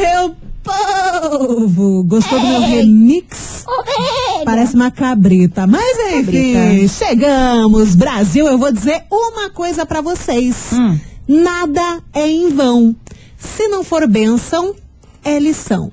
meu povo! Gostou do meu remix? Parece uma cabrita. Mas enfim, Cabrita. chegamos. Brasil, eu vou dizer uma coisa pra vocês. Hum. Nada é em vão. Se não for bênção, é lição.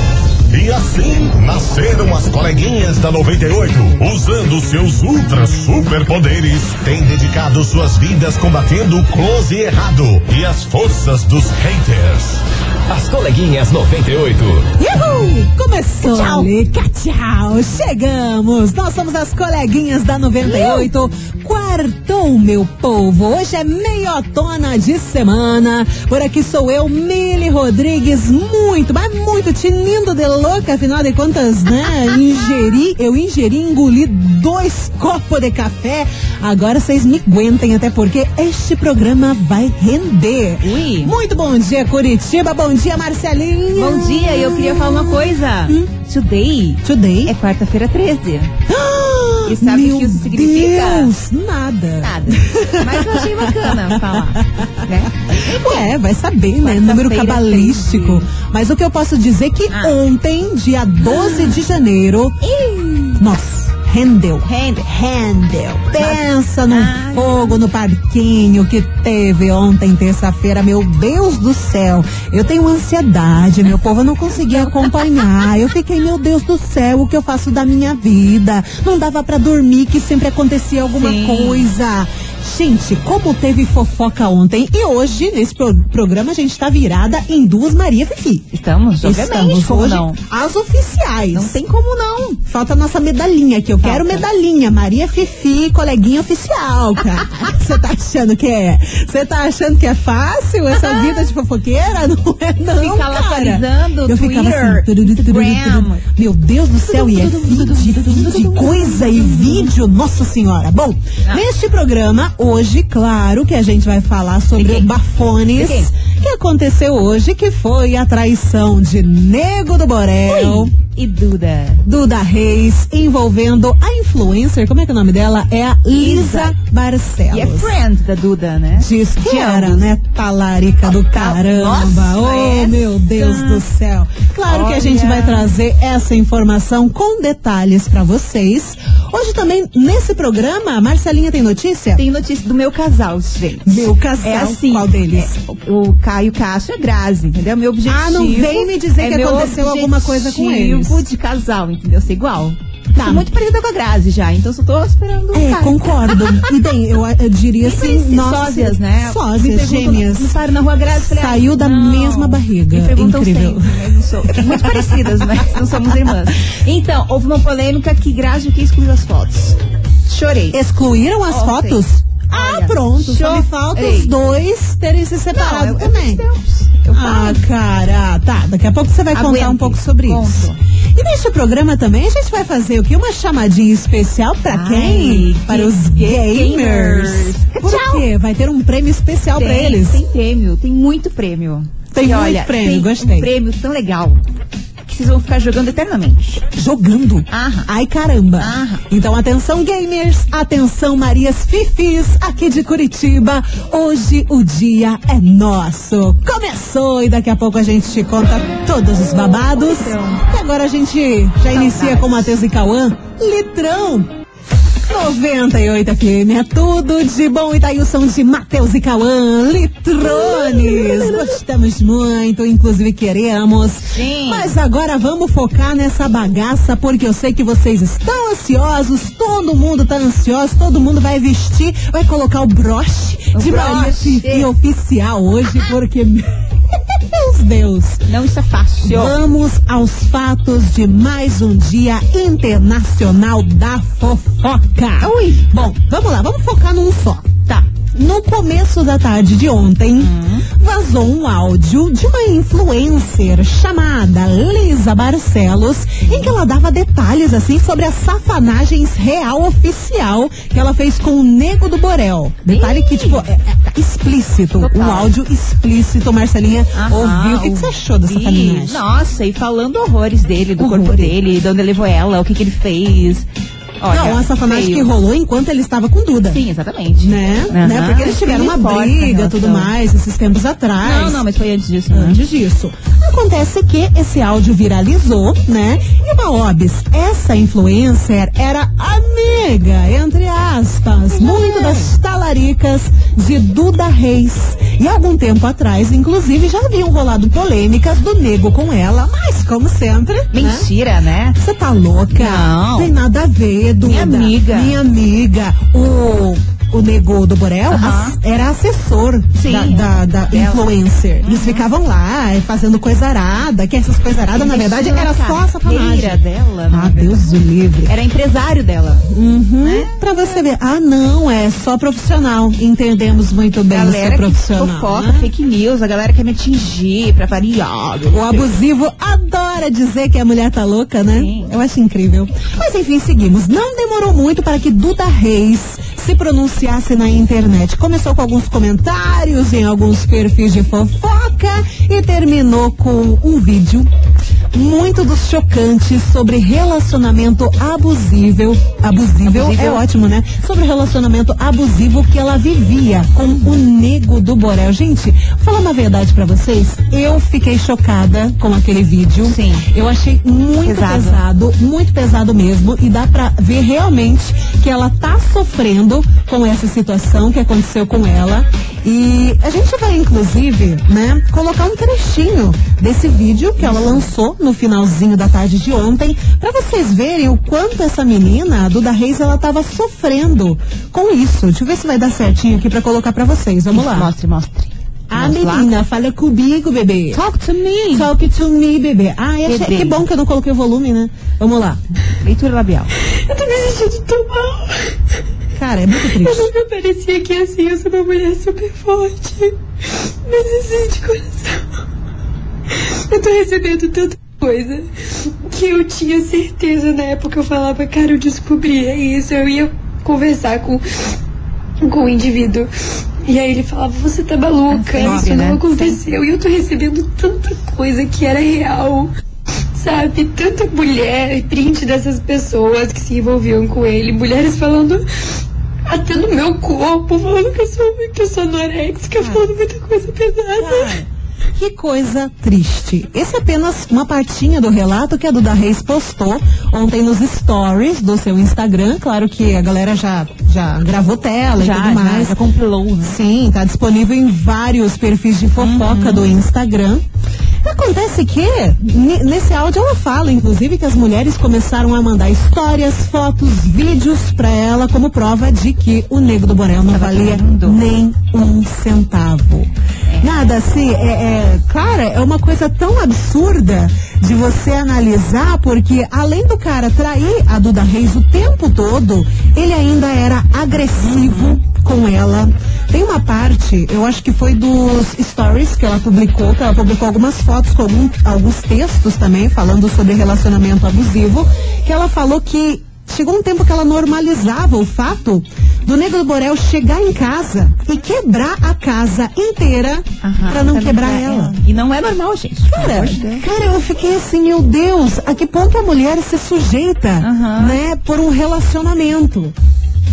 E assim nasceram as coleguinhas da 98, usando seus ultra superpoderes, têm dedicado suas vidas combatendo o close e errado e as forças dos haters. As coleguinhas 98. Uhul! Começou Tchau. ali, tchau! Chegamos! Nós somos as coleguinhas da 98. Quartou, meu povo! Hoje é meiotona de semana. Por aqui sou eu, Mili Rodrigues, muito, mas muito tinindo de louca, afinal de contas, né? Ingeri, eu ingeri, engoli dois copos de café. Agora vocês me aguentem, até porque este programa vai render. Ui. Muito bom dia, Curitiba. Bom dia, Marcelinha. Bom dia, eu queria falar uma coisa. Hum? Today Today? é quarta-feira 13. Ah, E sabe o meu que isso significa? Deus, nada. Nada. Mas eu achei bacana falar. Né? É, vai saber, né? Número cabalístico. 13. Mas o que eu posso dizer é que Ah. ontem, dia 12 de janeiro, nossa, rendeu. Rende. Rendeu. Pensa no Ai. fogo no parquinho que teve ontem, terça-feira. Meu Deus do céu. Eu tenho ansiedade, meu povo. Eu não conseguia acompanhar. Eu fiquei, meu Deus do céu, o que eu faço da minha vida? Não dava pra dormir, que sempre acontecia alguma Sim. coisa. Gente, como teve fofoca ontem e hoje, nesse pro- programa, a gente tá virada em duas Maria Fifi. Estamos, obviamente, Estamos como hoje não? as oficiais. Não tem como não. Falta a nossa medalhinha aqui. Eu quero Falta. medalhinha. Maria Fifi, coleguinha oficial, cara. Você tá achando que é? Você tá achando que é fácil essa vida de fofoqueira? Não é não, Ficar lá cara. Eu ficava Twitter, assim, tururu, tururu. Meu Deus do céu, e é vídeo, vídeo, coisa e vídeo, nossa senhora. Bom, Ah. neste programa, hoje, claro que a gente vai falar sobre De quem? o Bafones De quem? que aconteceu hoje, que foi a traição de Nego do Borel. Ui. E Duda. Duda Reis envolvendo a influencer, como é que é o nome dela? É a Lisa Barcelos. E é friend da Duda, né? Diz que era, né? Talarica do caramba. Nossa, oh, essa. meu Deus do céu. Claro que a gente Olha. vai trazer essa informação com detalhes pra vocês. Hoje também, nesse programa, Marcelinha tem notícia? Tem notícia do meu casal, gente. Meu casal, É assim. qual deles? é, o, o Caio Castro é Grazi, entendeu? Meu objetivo. Ah, não vem me dizer é que aconteceu alguma coisa com eles. de casal, entendeu? Ser igual. Tá. Sou muito parecida com a Grazi já, então só tô esperando É, Caio. concordo. E bem, eu, eu diria Nem assim, nossa, sósias, né? Sósias, gêmeas. Na rua Grazi, falei, Saiu ah, da não. mesma barriga. Me perguntam Incrível. sempre, mas não sou. Muito parecidas, mas não somos irmãs. Então, houve uma polêmica que Grazi quis excluir as fotos. Chorei. Excluíram as Ontem. fotos? Ah, Olha, pronto. Só me falta os dois terem se separado Não, eu- também. Eu, eu ah, cara, tá. Daqui a pouco você vai contar Aguente. um pouco sobre isso. E neste programa também a gente vai fazer o quê? Uma chamadinha especial pra Ai, quem? que Para os gamers. gamers. Por Tchau. quê? Vai ter um prêmio especial pra Tem, eles. tem prêmio, tem muito prêmio. Tem E muito olha, prêmio, tem gostei. um prêmio tão legal que vocês vão ficar jogando eternamente. Jogando. Aham. Ai, caramba. Aham. Então, atenção, gamers. Atenção, Marias Fifis, aqui de Curitiba. Hoje o dia é nosso. Começou e daqui a pouco a gente te conta todos os babados. Litrão. E agora a gente já inicia com Matheus e Cauã. Litrão. 98 FM é tudo de bom. Itaílson de Matheus e Cauã, Litrones. Gostamos muito, inclusive queremos. Sim. Mas agora vamos focar nessa bagaça, porque eu sei que vocês estão ansiosos, todo mundo tá ansioso, todo mundo vai vestir, vai colocar o broche O de Maria broche. Fifi oficial hoje, porque. Deus, Deus. Não está fácil. Vamos aos fatos de mais um dia internacional da fofoca. Ui. Bom, vamos lá, vamos focar num só. Tá. No começo da tarde de ontem, vazou um áudio de uma influencer chamada Lisa Barcelos, em que ela dava detalhes assim sobre as safanagens real oficial que ela fez com o Nego do Borel. Detalhe que, tipo, é, é explícito. Total. Um áudio explícito, Marcelinha. Aham, ouviu? O que, que você achou dessa safanagem? Nossa, e falando horrores dele, do corpo dele, de onde ele levou ela, o que, que ele fez. Olha, Não, safanagem feio. que rolou enquanto ele estava com Duda. Sim, exatamente. Né? Aham. né? Porque eles tiveram uma e briga, tudo mais, esses tempos atrás. Não, não, mas foi antes disso, né? Antes disso. Acontece que esse áudio viralizou, né? E uma obs, essa influencer era amiga, entre aspas, muito das talaricas de Duda Reis. E algum tempo atrás, inclusive, já haviam rolado polêmicas do nego com ela, mas como sempre, né? Mentira, né? Você tá louca? Não. Tem nada a ver, Duda. Minha amiga. Minha amiga. O, o nego do Borel era assessor Sim, da, da, da influencer. Eles ficavam lá eh, fazendo coisa arada, que essas coisas aradas, na verdade, era só a carreira dela, Ah, Deus o livre. Era empresário dela. Uhum. Né? Pra você ver. Ah, não, é só profissional. Entendemos muito bem galera que profissional. fofoca, né? fake news, a galera quer me atingir pra variar. O abusivo adora dizer que a mulher tá louca, né? Sim. Eu acho incrível. Mas enfim, seguimos. Não demorou muito para que Duda Reis se pronunciasse na internet. Começou com alguns comentários em alguns perfis de fofoca e terminou com um vídeo muito dos chocantes sobre relacionamento abusivo. Abusivo Abusivo. é ótimo, né? Sobre relacionamento abusivo que ela vivia com o nego do Borel. Gente, falar uma verdade pra vocês, eu fiquei chocada com aquele vídeo. Sim. Eu achei muito Pesado. pesado. muito pesado mesmo. E dá pra ver realmente que ela tá sofrendo com essa situação que aconteceu com ela. E a gente vai, inclusive, né, colocar um trechinho desse vídeo que ela lançou no finalzinho da tarde de ontem, pra vocês verem o quanto essa menina, a Duda Reis, ela tava sofrendo com isso. Deixa eu ver se vai dar certinho aqui pra colocar pra vocês. Vamos lá. Mostre, mostre. A Vamos lá. menina, fala comigo, bebê. Talk to me. Talk to me, bebê. Ah, achei- Bebê. que bom que eu não coloquei o volume, né? Vamos lá. Leitura labial. Eu tô me sentindo tão mal. Cara, é muito Eu triste. nunca parecia que assim, eu sou uma mulher super forte. Mas assim, de coração. Eu tô recebendo tanta coisa que eu tinha certeza na época. Eu falava, cara, eu descobri é isso. Eu ia conversar com, com o indivíduo. E aí ele falava, você tá maluca, isso né? não aconteceu. E eu tô recebendo tanta coisa que era real. Sabe, tanta mulher, print dessas pessoas que se envolviam com ele, mulheres falando até no meu corpo, falando que eu sou muito sonorexica, falando muita coisa pesada. Cara, que coisa triste. Esse é apenas uma partinha do relato que a Duda Reis postou ontem nos stories do seu Instagram. Claro que a galera já, já gravou tela Já, e tudo já, mais. já compilou, né? Sim, tá disponível em vários perfis de fofoca Uhum. do Instagram. Acontece que, ne- nesse áudio ela fala, inclusive, que as mulheres começaram a mandar histórias, fotos, vídeos pra ela como prova de que o Nego do Borel não valia nem um centavo. Nada assim, é, é, cara, é uma coisa tão absurda de você analisar, porque além do cara trair a Duda Reis o tempo todo, ele ainda era agressivo com ela. Tem uma parte, eu acho que foi dos stories que ela publicou, que ela publicou algumas fotos com algum- alguns textos também, falando sobre relacionamento abusivo, que ela falou que chegou um tempo que ela normalizava o fato do Negro do Borel chegar em casa e quebrar a casa inteira Aham, pra não quebrar ela. E não é normal, gente. Cara, cara, eu fiquei assim, meu Deus, a que ponto a mulher se sujeita, Aham. né, por um relacionamento?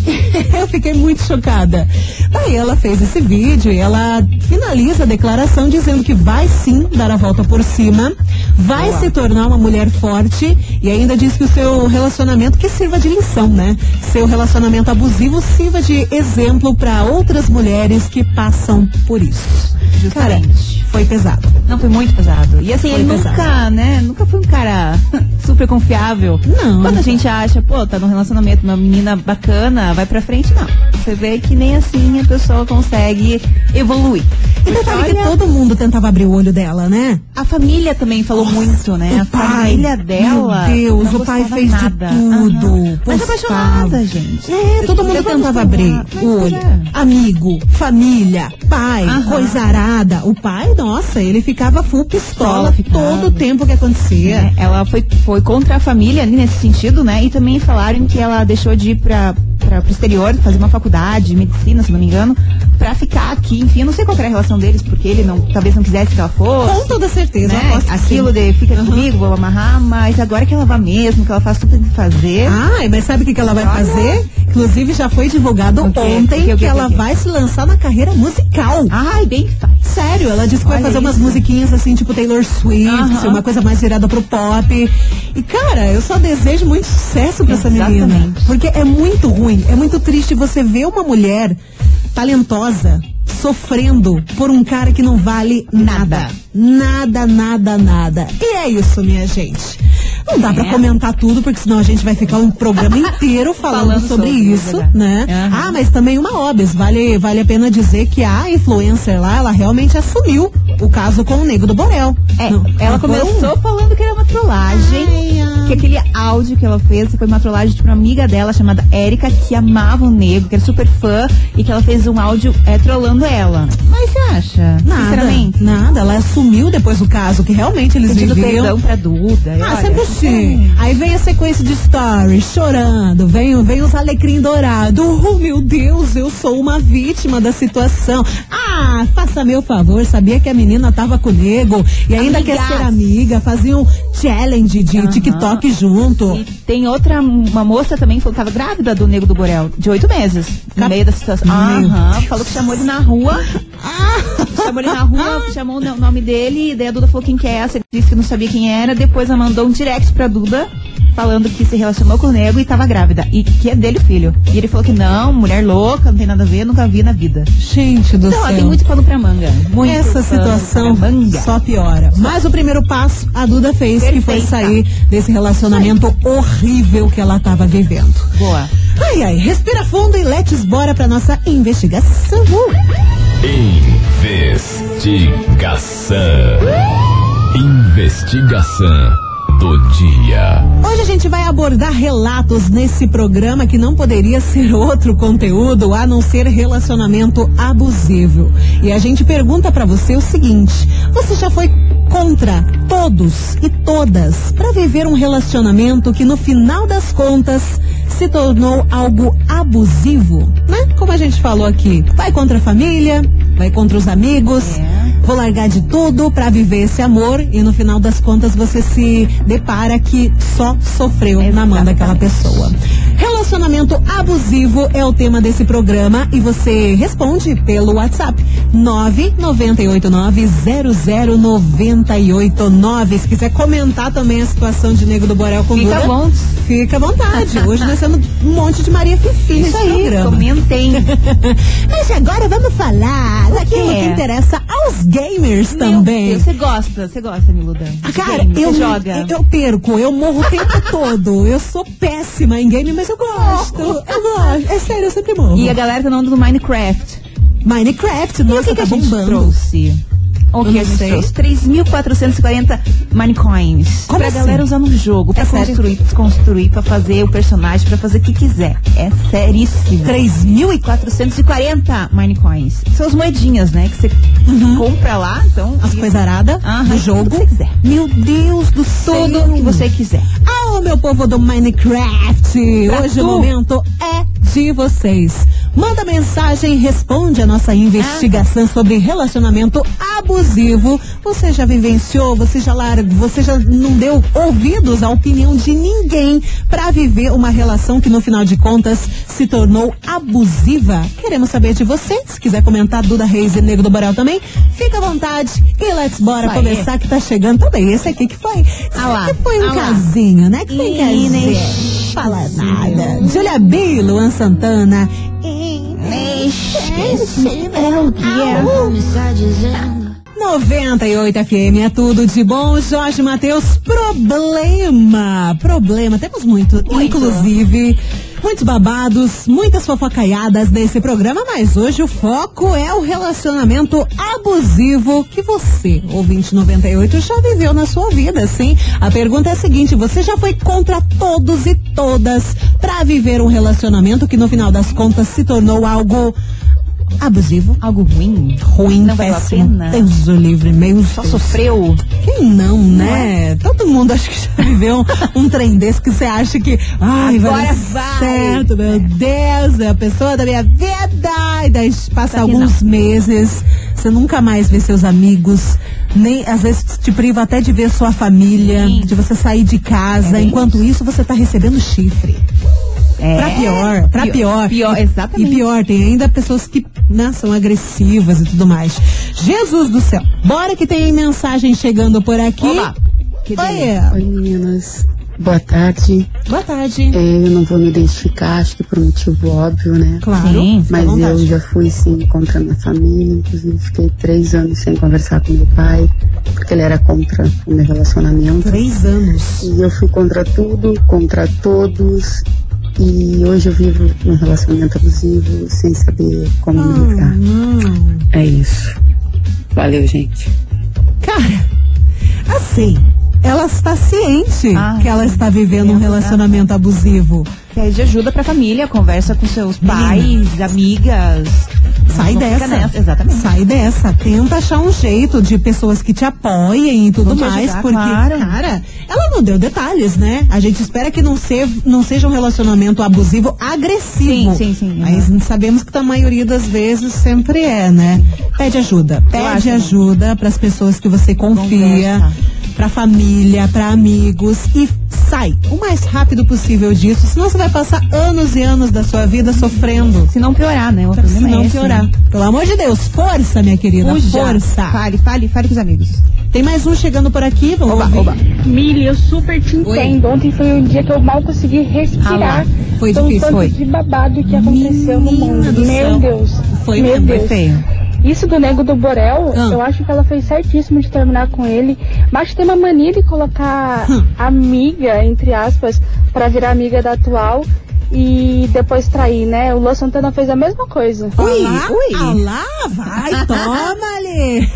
Eu fiquei muito chocada. Daí ela fez esse vídeo e ela finaliza a declaração dizendo que vai sim dar a volta por cima, vai se tornar uma mulher forte e ainda diz que o seu relacionamento que sirva de lição, né? Seu relacionamento abusivo sirva de exemplo para outras mulheres que passam por isso. Cara, Justamente. Foi pesado. Não, foi muito pesado. E assim, Foi ele pesado. nunca, né? Nunca foi um cara super confiável. Não. Quando a gente acha, pô, tá num relacionamento, uma menina bacana, vai pra frente, não. Você vê que nem assim a pessoa consegue evoluir. E detalhe que olha- todo mundo tentava abrir o olho dela, né? A família também falou muito, né? a pai, família dela. meu Deus, o pai fez de nada. tudo, Aham. Mas apaixonada, gente. É, todo mundo tentava abrir o olho. é. Amigo, família, pai, coisa arada. O pai, nossa, ele ficava full pistola ficava. todo o tempo que acontecia. É, ela foi, foi contra a família nesse sentido, né? E também falaram que ela deixou de ir pra, pra, pro exterior, fazer uma faculdade de medicina, se não me engano, pra ficar aqui. Enfim, eu não sei qual era a relação deles, porque ele não, talvez não quisesse que ela fosse. Com toda certeza, né? Aquilo de fica comigo, vou amarrar, mas agora que ela vá mesmo, que ela faz tudo que tem que fazer. Ai, mas sabe o que, que ela vai Olha. fazer? Inclusive já foi divulgado O quê? ontem O quê, o quê, que o ela o vai se lançar na carreira musical. Ai, bem fácil. Sério, ela disse que vai fazer umas musiquinhas assim, tipo Taylor Swift, uma coisa mais virada pro pop. E cara, eu só desejo muito sucesso pra essa menina. Exatamente. Porque é muito ruim, é muito triste você ver uma mulher talentosa sofrendo por um cara que não vale nada. Nada, nada, nada. E é isso, minha gente. Não dá pra É. comentar tudo, porque senão a gente vai ficar um programa inteiro falando, Falando sobre, sobre, isso, verdade. né? Aham. Ah, mas também uma óbvia, vale, vale a pena dizer que a influencer lá, ela realmente assumiu o caso com o Nego do Borel. É, Não, ela começou um- falando que era uma trollagem. Ai, ai. Que aquele áudio que ela fez foi uma trollagem de uma amiga dela chamada Érica, que amava o nego, que era super fã, e que ela fez um áudio é, trollando ela. Mas você acha? Nada, Sinceramente? nada. Ela assumiu depois do caso, que realmente eles Pedindo viviam. perdão pra Duda. Ah, olha, sempre assim. sinceramente. Aí vem a sequência de stories, chorando, vem, vem os alecrim dourado. Oh, meu Deus, eu sou uma vítima da situação. Ah, faça meu favor, sabia que a menina tava com o nego e ainda quer Amigas. ser amiga, fazia um challenge de Aham. TikTok junto. E tem outra, uma moça também que falou que tava grávida do Nego do Borel, de oito meses, no Cap- meio da situação. Aham, falou que chamou ele na rua, Ah! chamou ele na rua, chamou o no- nome dele, e daí a Duda falou quem que é essa, ele disse que não sabia quem era, depois ela mandou um direct pra Duda, falando que se relacionou com o Nego e tava grávida, e que é dele o filho. E ele falou que não, mulher louca, não tem nada a ver, nunca vi na vida. Gente do Então, ó, céu. tem muito pano pra manga. Muito Essa situação manga. só piora. Mas o primeiro passo a Duda fez, que foi Perfeita. sair desse relacionamento horrível que ela estava vivendo. Boa. Ai, ai, respira fundo e let's bora pra nossa investigação. Investigação. Investigação do dia. Hoje a gente vai abordar relatos nesse programa que não poderia ser outro conteúdo a não ser relacionamento abusivo. E a gente pergunta pra você o seguinte: você já foi contra todos e todas pra viver um relacionamento que no final das contas se tornou algo abusivo, né? Como a gente falou aqui, vai contra a família, vai contra os amigos, É. Vou largar de tudo pra viver esse amor e no final das contas você se depara que só sofreu na mão daquela pessoa. Relacionamento abusivo é o tema desse programa e você responde pelo WhatsApp 998900989. Se quiser comentar também a situação de Nego do Borel com Fica bom. fica à vontade. Hoje nós temos um monte de Maria Fifi nesse aí, programa. comentem. Mas agora vamos falar daquilo quê? que interessa aos gamers Meu também. Deus, Você gosta, você gosta, Miluda? Cara, game? eu, joga? eu perco, eu morro o tempo todo. Eu sou péssima em game, mas eu gosto. Eu gosto. É sério, eu sempre morro. E a galera tá do Minecraft. Minecraft, E nossa, o que, que tá a gente bombando. trouxe? O que Eu a não gente sei. trouxe? 3.440 Minecoins. Como pra assim? galera usar no jogo, pra É sério? construir, pra fazer o personagem, pra fazer o que quiser. É seríssimo. 3 mil e 440 Minecoins. São as moedinhas, né? Que você compra lá, então. Uhum. as coisas aradas do jogo. que você quiser. Meu Deus do céu. Tudo que você quiser. Alô, meu povo do Minecraft! Pra Hoje tu. o momento é de vocês. Manda mensagem, responde a nossa investigação sobre relacionamento abusivo. Você já vivenciou, você já largou, você já não deu ouvidos à opinião de ninguém para viver uma relação que no final de contas se tornou abusiva? Queremos saber de você. Se quiser comentar Duda Reis e Nego do Borel também, fica à vontade. E let's bora aí. começar que tá chegando também. Esse aqui que foi. Ah lá, que foi um ah casinho, né? Que foi um casinho. Fala nada. Julia B, Luan Santana. É o que é. 98 FM é tudo de bom. Jorge Matheus, problema. Problema. Temos muito. Muito. Inclusive, Muitos babados, muitas fofocaiadas nesse programa, mas hoje o foco é o relacionamento abusivo que você, ouvinte 98, já viveu na sua vida, sim? A pergunta é a seguinte: você já foi contra todos e todas pra viver um relacionamento que no final das contas se tornou algo abusivo? Algo ruim? Ruim, Não valeu a péssimo, pena? Deus o livre, meio Só sofreu? quem não, né? Todo mundo acho que já viveu um, um trem desse que você acha que, ai, vai Agora dar vai. certo, meu Deus, é a pessoa da minha vida. E daí passa alguns meses, você nunca mais vê seus amigos, nem às vezes te priva até de ver sua família, Sim. de você sair de casa. É Enquanto isso, você tá recebendo chifre. É. Pra pior, pra pior. Pior, exatamente. E pior, tem ainda pessoas que né, são agressivas e tudo mais. Jesus do céu. Bora que tem mensagem chegando por aqui. Oba! Que. Oi, Oi meninas, boa tarde. boa tarde. É, eu não vou me identificar, acho que por motivo óbvio, né? Claro, Sim, Mas eu já fui sim contra a minha família, inclusive fiquei três anos sem conversar com meu pai, porque ele era contra o meu relacionamento. Três anos. E eu fui contra tudo, contra todos. E hoje eu vivo num relacionamento abusivo sem saber como me Ah, ligar. É isso. Valeu, gente. Cara, assim, ela está ciente Ah, que ela está vivendo um Exato. relacionamento abusivo. Pede ajuda pra família, conversa com seus pais, amigas. Sai Não dessa. nessa, exatamente. Sai dessa. Tenta achar um jeito de pessoas que te apoiem e tudo mais. ajudar, porque, claro. cara, ela não deu detalhes, né? A gente espera que não, se, não seja um relacionamento abusivo agressivo. Sim, sim, sim, Mas sabemos que a maioria das vezes sempre é, né? Pede ajuda. Pede ajuda para as pessoas que você confia. Pra família, pra amigos e sai o mais rápido possível disso, senão você vai passar anos e anos da sua vida sofrendo. Se não piorar, né? O Se problema é não esse, piorar. né? Pelo amor de Deus, força, minha querida. Fuja. Força. Fale, fale, fale com os amigos. Tem mais um chegando por aqui, vamos Oba, ouvir. oba. Mili, eu super te entendo. Ontem foi um dia que eu mal consegui Ah respirar. foi Foi um difícil, foi. de babado que aconteceu no Menina mundo. do Meu céu. Deus. Foi Meu mesmo, Foi Deus. feio. Isso do nego do Borel, Ah. eu acho que ela fez certíssimo de terminar com ele. Mas tem uma mania de colocar Hum. amiga, entre aspas, pra virar amiga da atual e depois trair, né? O Lô Santana fez a mesma coisa. Ui, Olá, ui. Olá, vai, toma ali.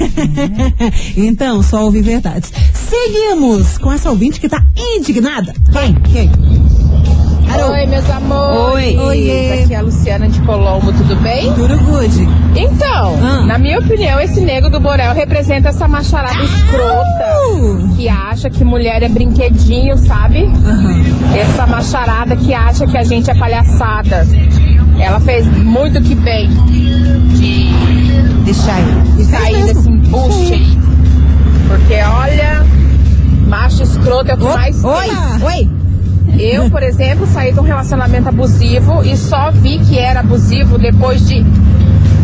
então, só ouvir verdades. Seguimos com essa ouvinte que tá indignada. Quem? Quem? Alô? Oi, meus amores. Oi. Oiê. Aqui é a Luciana de Colombo, tudo bem? Tudo good. Então, Ah. na minha opinião, esse nego do Borel representa essa macharada escrota Uh. que acha que mulher é brinquedinho, sabe? Aham. Essa macharada que acha que a gente é palhaçada. Ela fez muito que bem de, Deixa aí. de sair desse embuste aí. Porque olha, macho escroto é o que mais Oi, oi. Eu, por exemplo, saí de um relacionamento abusivo e só vi que era abusivo depois de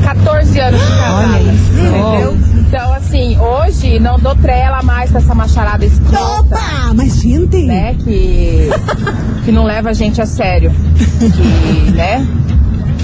14 anos de casada. Entendeu? Então, assim, hoje não dou trela mais com essa macharada escrota, Opa, mas gente. né? Que, que não leva a gente a sério. Que, né?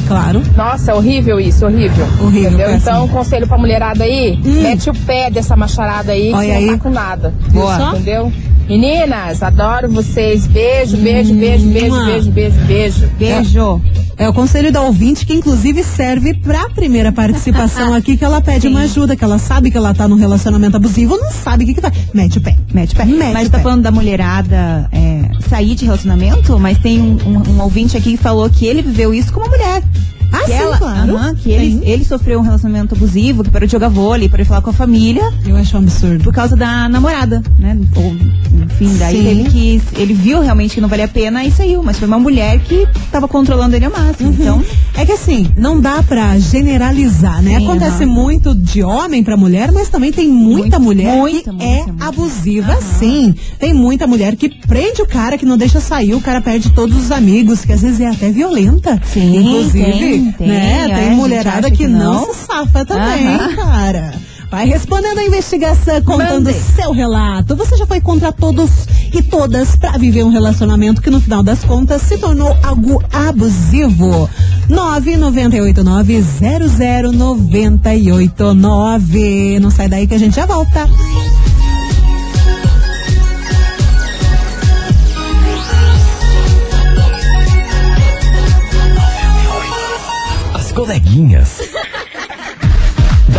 Claro. Nossa, horrível isso, horrível. Horrível, Entendeu? péssimo. Então, conselho pra mulherada aí, Hum. mete o pé dessa macharada aí, que Olha não aí. tá com nada. Boa. Entendeu? Meninas, adoro vocês. Beijo, beijo, beijo, beijo, beijo, beijo, beijo. Beijo. É o conselho da ouvinte que inclusive serve pra primeira participação aqui, que ela pede uma ajuda, que ela sabe que ela tá num relacionamento abusivo, não sabe o que que vai. Mete o pé. Mete o pé. Mete mas o tá pé. falando da mulherada é, sair de relacionamento, mas tem um, um- um ouvinte aqui que falou que ele viveu isso como mulher. Que sim, ela, claro. Aham, que ele, ele sofreu um relacionamento abusivo, que parou de jogar vôlei, parou de falar com a família Eu acho um absurdo. por causa da namorada, né? Ou, enfim, daí Sim. ele que ele viu realmente que não valia a pena e saiu, mas foi uma mulher que tava controlando ele ao máximo. Então, É que assim, não dá pra generalizar, né? Sim, Acontece muito de homem pra mulher, mas também tem muita Muito, mulher muita, que muita, é abusiva, Aham. sim. Tem muita mulher que prende o cara, que não deixa sair, o cara perde todos os amigos, que às vezes é até violenta. Sim, Inclusive, tem, tem, né? é, tem a gente mulherada que, que não. não. se safa também, Aham. cara. Vai respondendo a investigação, contando Mande. seu relato. Você já foi contra todos e todas pra viver um relacionamento que no final das contas se tornou algo abusivo. 998900989. Não sai daí que a gente já volta. coleguinhas.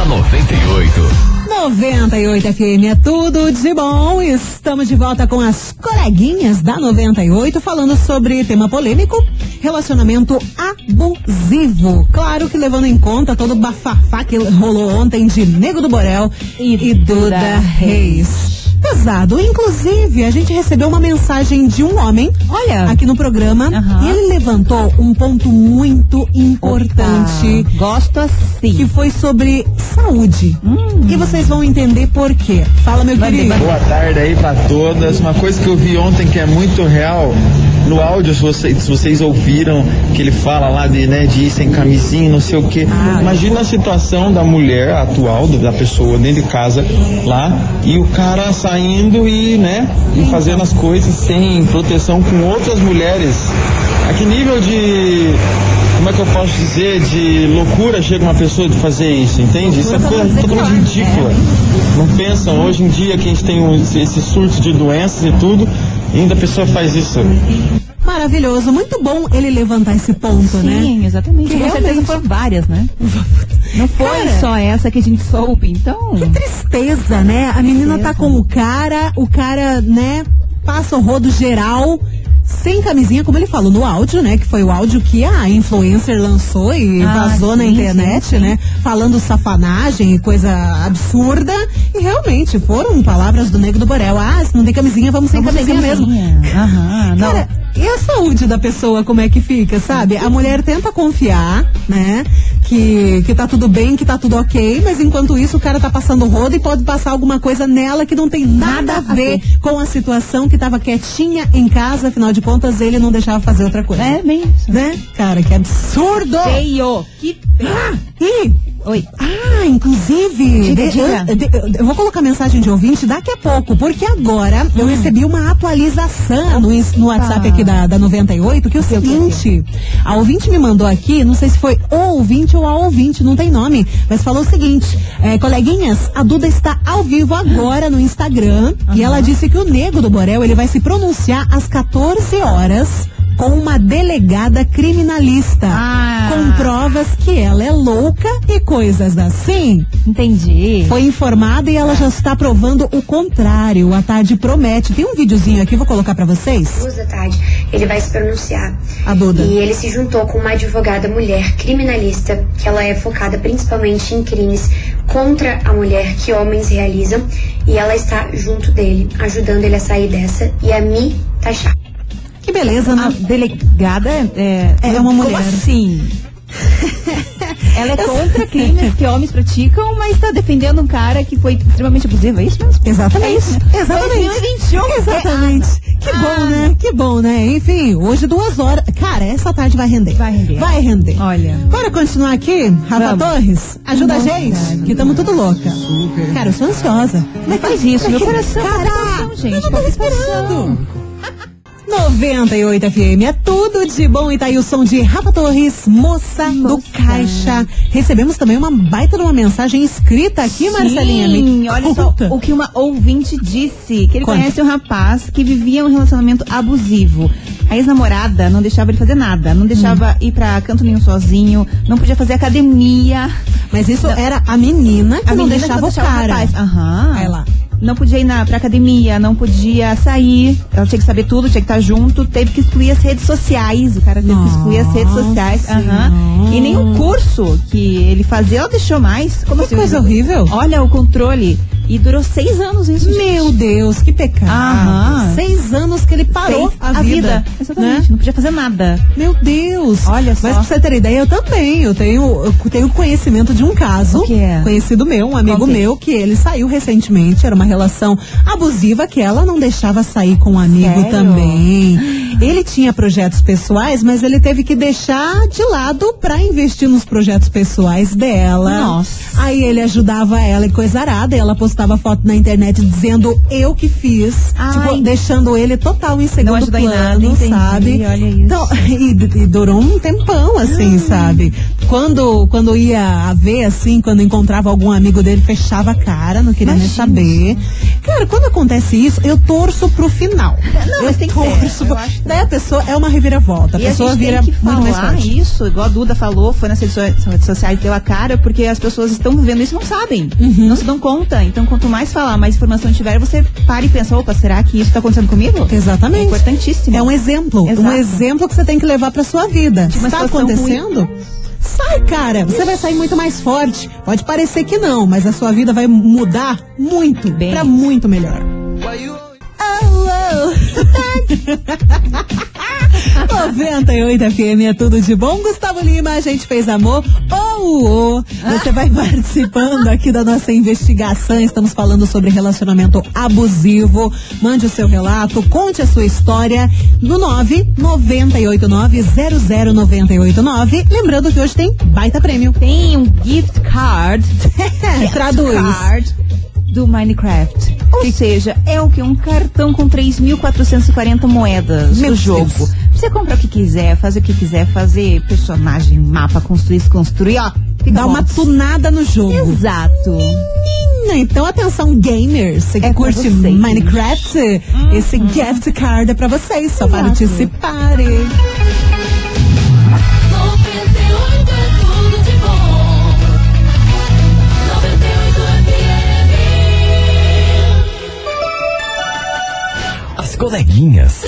Da 98. 98 FM é tudo de bom. Estamos de volta com as coleguinhas da 98 falando sobre tema polêmico, relacionamento abusivo. Claro que levando em conta todo o bafafá que rolou ontem de Nego do Borel e, Duda Reis. Pesado. Inclusive, a gente recebeu uma mensagem de um homem Olha. aqui no programa e ele levantou um ponto muito importante Opa, Gosto assim. que foi sobre saúde. Hum. E vocês vão entender por quê. Fala, meu querido. Boa tarde aí pra todas. Uma coisa que eu vi ontem que é muito real, no áudio, se vocês, se vocês ouviram, que ele fala lá de, né, de ir sem camisinha, não sei o quê. Imagina a situação da mulher atual, da pessoa dentro de casa lá, e o cara saindo e, né, e fazendo as coisas sem proteção com outras mulheres. A que nível de. Como é que eu posso dizer? De loucura chega uma pessoa de fazer isso, entende? Isso é coisa totalmente ridícula. Não pensam, hoje em dia que a gente tem um, esse surto de doenças e tudo, e ainda a pessoa faz isso. Maravilhoso. Muito bom ele levantar esse ponto, né? Sim, exatamente. Que Com certeza realmente- foram várias, né? Não foi Cara, só essa que a gente soube, então. Que tristeza, né? A menina tá com o cara, o cara, né, passa o rodo geral. Sem camisinha, como ele falou no áudio, né? Que foi o áudio que a influencer lançou e Ah, vazou na sim, internet, sim, sim. né? Falando safanagem e coisa absurda. E realmente foram palavras do Nego do Borel. Ah, se não tem camisinha, vamos sem Vamos camisinha mesmo. Aham, não. Cara, e a saúde da pessoa, como é que fica, sabe? A mulher tenta confiar, né? Que, que tá tudo bem, que tá tudo ok, mas enquanto isso o cara tá passando rodo e pode passar alguma coisa nela que não tem nada, a ver com a situação que tava quietinha em casa, afinal de contas ele não deixava fazer outra coisa. É bem isso. Né? Cara, que absurdo! Feio. Que feio. E Oi. ah, inclusive, Diga, de- diga. Eu, de- eu vou colocar mensagem de ouvinte daqui a pouco, porque agora Hum. eu recebi uma atualização no, no WhatsApp aqui da, da 98, que é o seguinte, a ouvinte me mandou aqui, não sei se foi o ouvinte ou a ouvinte, não tem nome, mas falou o seguinte, é, coleguinhas, a Duda está ao vivo agora no Instagram, e ela disse que o Nego do Borel, ele vai se pronunciar às 14 horas com uma delegada criminalista Ah. com provas que ela é louca e coisas assim. Entendi. Foi informada e ela já está provando o contrário. A tarde promete. Tem um videozinho aqui, vou colocar pra vocês. duas da tarde, ele vai se pronunciar. A Duda. E ele se juntou com uma advogada mulher criminalista, que ela é focada principalmente em crimes contra a mulher que homens realizam, e ela está junto dele, ajudando ele a sair dessa e a me taxar. Que beleza, A né? delegada é. É uma como mulher. assim? Ela é contra crimes que homens praticam, mas está defendendo um cara que foi extremamente abusivo, é isso mesmo? Exatamente. É isso, né? Exatamente. 2021, Exatamente. Que Ah. bom, né? Que bom, né? Enfim, hoje duas horas. Cara, essa tarde vai render. Vai render. Vai render. Olha. Bora continuar aqui? Rafa Vamos. Torres, ajuda a Nossa, gente, cara. que estamos tudo louca. Cara, eu sou ansiosa. Não faz isso, meu coração. Cara, palpitação, gente. eu não tô palpitação. esperando. 98 FM é tudo de bom e tá aí o som de Rafa Torres, moça, do. Caixa. Recebemos também uma baita de uma mensagem escrita aqui, Marcelinha. Sim, olha só conta. o que uma ouvinte disse, que ele Conta. conhece um rapaz que vivia um relacionamento abusivo. A ex-namorada não deixava ele fazer nada, não deixava Hum. ir pra canto nenhum sozinho, não podia fazer academia. Mas isso Não. era a menina que A não menina deixava que o cara. Aham. Aí lá. Não podia ir na, pra academia, não podia sair. Ela tinha que saber tudo, tinha que estar junto. Teve que excluir as redes sociais. O cara teve que excluir as redes Nossa sociais. Senhora. E nenhum curso que ele fazia, ela deixou mais. Como Que assim? coisa horrível. Olha o controle. E durou seis anos isso. gente. Meu Deus, que pecado. Aham. Seis anos que ele parou Seis- a, vida. Exatamente. né? Não podia fazer nada. Meu Deus. Olha só. Mas pra você ter ideia, eu também. Eu tenho, eu tenho conhecimento de um caso. Que é? Conhecido meu, um amigo é? meu, que ele saiu recentemente. Era uma relação abusiva que ela não deixava sair com um amigo Sério? também. Ele tinha projetos pessoais, mas ele teve que deixar de lado pra investir nos projetos pessoais dela. Nossa. Aí ele ajudava ela e coisa arada. E ela postava foto na internet dizendo eu que fiz. Ai. Tipo, deixando ele total em segundo Não ajuda em plano, nada, entendi, sabe? olha isso. Então, e, e durou um tempão, assim, sabe? Quando, quando ia a ver, assim, quando encontrava algum amigo dele, fechava a cara, não queria nem Imagina. saber. Cara, quando acontece isso, eu torço pro final. Não, eu mas tem que torço eu pro... que- Daí a pessoa é uma reviravolta. A E a pessoa gente vira tem que muito mais falar forte. isso, igual a Duda falou, foi nas redes sociais, deu a cara, porque as pessoas estão vivendo isso e não sabem. Uhum. Não se dão conta. Então, quanto mais falar, mais informação tiver, você para e pensa, opa, será que isso tá acontecendo comigo? Exatamente. É importantíssimo. É um exemplo. Exato. Um exemplo que você tem que levar pra sua vida. Está situação acontecendo? Sai, cara. Você vai sair muito mais forte. Pode parecer que não, mas a sua vida vai mudar muito Bem. pra muito melhor. Oh, oh. 98 FM é tudo de bom. Gustavo Lima, a gente fez amor. Oh, oh. Você vai participando aqui da nossa investigação. Estamos falando sobre relacionamento abusivo. Mande o seu relato, conte a sua história no 998900989. Lembrando que hoje tem baita prêmio. Tem um gift card. Traduz. Gift card do Minecraft. Ou seja, é o que? Um cartão com 3.440 moedas Meu no jogo. Deus. Você compra o que quiser, fazer o que quiser, fazer personagem, mapa, construir, se construir, ó. Dá bom. uma tunada no jogo. Exato. Menina, então atenção gamers, você que É curte. Minecraft, esse gift card é pra vocês, só Exato. participarem. As coleguinhas.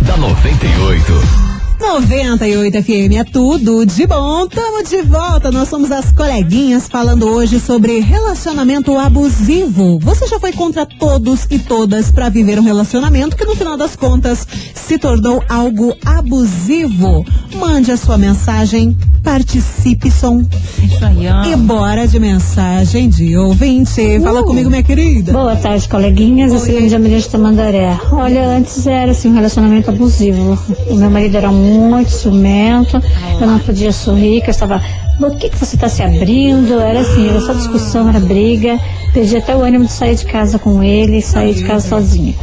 da 98. 98 FM é tudo de bom. Tamo de volta. Nós somos as coleguinhas falando hoje sobre relacionamento abusivo. Você já foi contra todos e todas pra viver um relacionamento que no final das contas se tornou algo abusivo? Mande a sua mensagem, participe, som. Isso aí, ó. E bora de mensagem de ouvinte. Fala comigo, minha querida. Boa tarde, coleguinhas. Eu sou de Amirante Tamandaré. Olha, antes era assim um relacionamento abusivo. O meu marido era muito ciumento, eu não podia sorrir, que eu estava. Por que, que você está se abrindo? Era assim, era só discussão, era briga. Perdi até o ânimo de sair de casa com ele, sair de casa sozinha.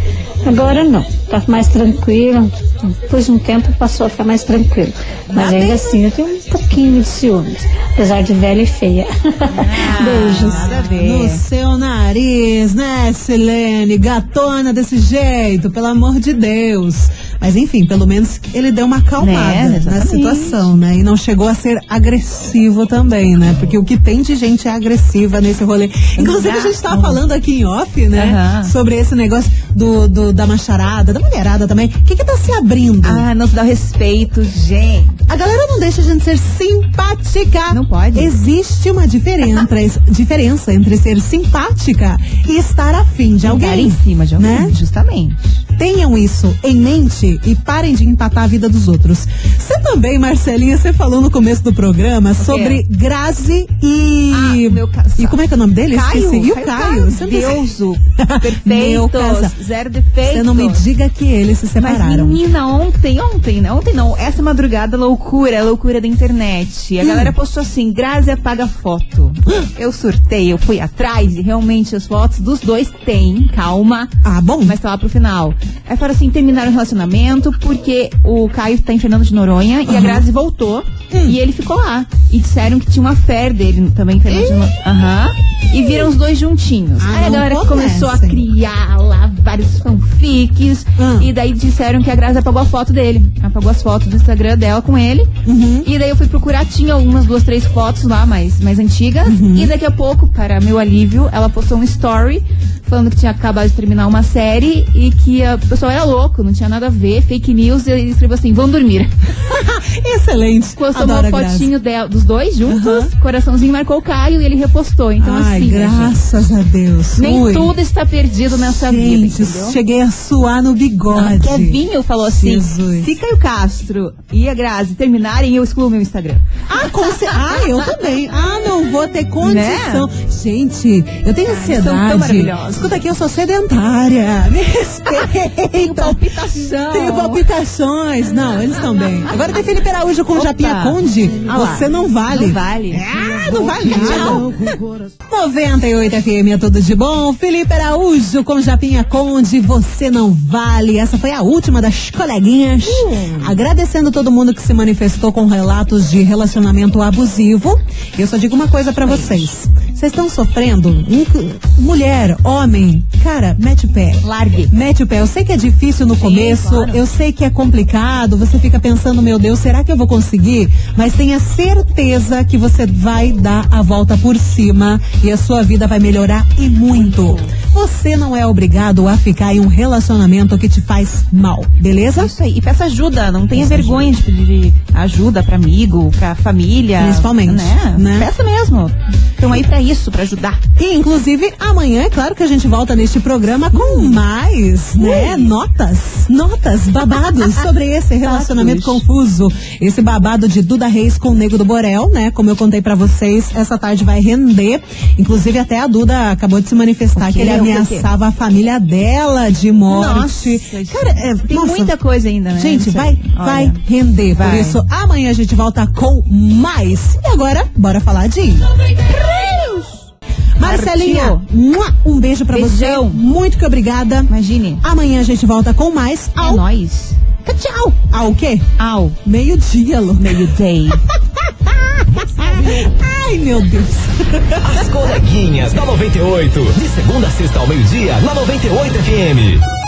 Agora não, tá mais tranquilo. Depois de um tempo passou a ficar mais tranquilo. Mas ainda assim, eu tenho um pouquinho de ciúmes, apesar de velha e feia. Beijos. Nada a No ver. seu nariz, né, Silene? Gatona desse jeito, pelo amor de Deus. Mas enfim, pelo menos ele deu uma acalmada Né, na situação, né? E não chegou a ser agressivo também, né? Porque o que tem de gente é agressiva nesse rolê. Inclusive, a gente tava falando aqui em off, né? Aham. Sobre esse negócio do, do- da macharada, da mulherada também. O que que tá se abrindo? Ah, não se dá o respeito, gente. A galera não deixa a gente ser simpática. Não pode. Existe uma diferença, diferença entre ser simpática e estar afim de alguém. em cima de alguém, né? justamente. Tenham isso em mente e parem de empatar a vida dos outros. Você também, Marcelinha, você falou no começo do programa sobre Grazi e. Ah, meu ca- E como é que é o nome dele? Caio. Esqueci. E o Caio. Você não- Deuso. Meu casa- Perfeito. Zero defeito. Você não me diga que eles se Mas separaram. Ontem, ontem, né? Ontem não, essa madrugada, loucura, loucura da internet. A Hum. galera postou assim, Grazi apaga foto. Eu surtei, eu fui atrás e realmente as fotos dos dois tem, calma. Ah, bom. Mas tá lá pro final. Aí falaram assim, terminaram o relacionamento porque o Caio tá em Fernando de Noronha e a Grazi voltou Hum. e ele ficou lá. E disseram que tinha uma fé dele também em Fernando de Noronha. Aham. E viram os dois juntinhos. Ah, Aí a não galera começou a criar lá vários fanfics. Hum. E daí disseram que a Grazi apagou a foto dele. Apagou as fotos do Instagram dela com ele. Uhum. E daí eu fui procurar, tinha umas duas, três fotos lá, mais, mais antigas. Uhum. E daqui a pouco, para meu alívio, ela postou um story falando que tinha acabado de terminar uma série e que a pessoa era louco, não tinha nada a ver, fake news, e ele escreveu assim, vão dormir. Excelente. Postou Adoro uma fotinho dela- dos dois juntos, Aham. coraçãozinho marcou o Caio e ele repostou. Então Ai, assim, né, gente, graças a Deus. nem Ui. tudo está perdido nessa vida, Gente, entendeu? cheguei a suar no bigode. Kevinho falou assim: Jesus. se Caio Castro e a Grazi terminarem, eu excluo meu Instagram. Ah, com ah, eu também. Ah, não vou ter condição. Gente, eu tenho são tão ansiedade. maravilhosos. Escuta aqui, eu sou sedentária. Me respeita. Palpitação. Tenho palpitações. Não, eles estão bem. Agora tem Felipe Araújo com Opa. Japinha Conde. Ah. Você não vale. Não vale. Ah, não vale nada. 98 FM é tudo de bom. Felipe Araújo com Japinha Conde. Você não vale. Essa foi a última das coleguinhas. Agradecendo todo mundo que se manifestou com relatos de relacionamento abusivo. Eu só digo uma coisa pra vocês. Vocês estão sofrendo? Mulher, homem, cara, mete o pé. Largue. Mete o pé. Eu sei que é difícil no começo, claro. eu sei que é complicado, você fica pensando, meu Deus, será que eu vou conseguir? Mas tenha certeza que você vai dar a volta por cima e a sua vida vai melhorar e muito. Você não é obrigado a ficar em um relacionamento que te faz mal, beleza? Isso aí. E peça ajuda. Não tenha vergonha de pedir ajuda pra amigo, pra família. Principalmente, Né? né? Peça mesmo. Estão aí pra isso, pra ajudar. E, inclusive, amanhã é claro que a gente volta neste programa com mais, né? Notas, notas, babados sobre esse relacionamento confuso. Esse babado de Duda Reis com o Nego do Borel, né? Como eu contei pra vocês, essa tarde vai render. Inclusive, até a Duda acabou de se manifestar que ele ameaçava a família dela de morte. Nossa, Cara, é, tem nossa, muita coisa ainda, né? Gente, Isso vai, aí. vai Olha. render. Por Vai. isso, amanhã a gente volta com mais. E agora, bora falar de. Marcelinha, mua, um beijo pra Beijão. você. Muito que obrigada. Imagine. Amanhã a gente volta com mais. É Ao, nóis. tchau. Ao quê? Ao. Meio-dia, Lu. Meio-day. Ai, meu Deus. As coleguinhas da 98. De segunda a sexta ao meio-dia, na 98 FM.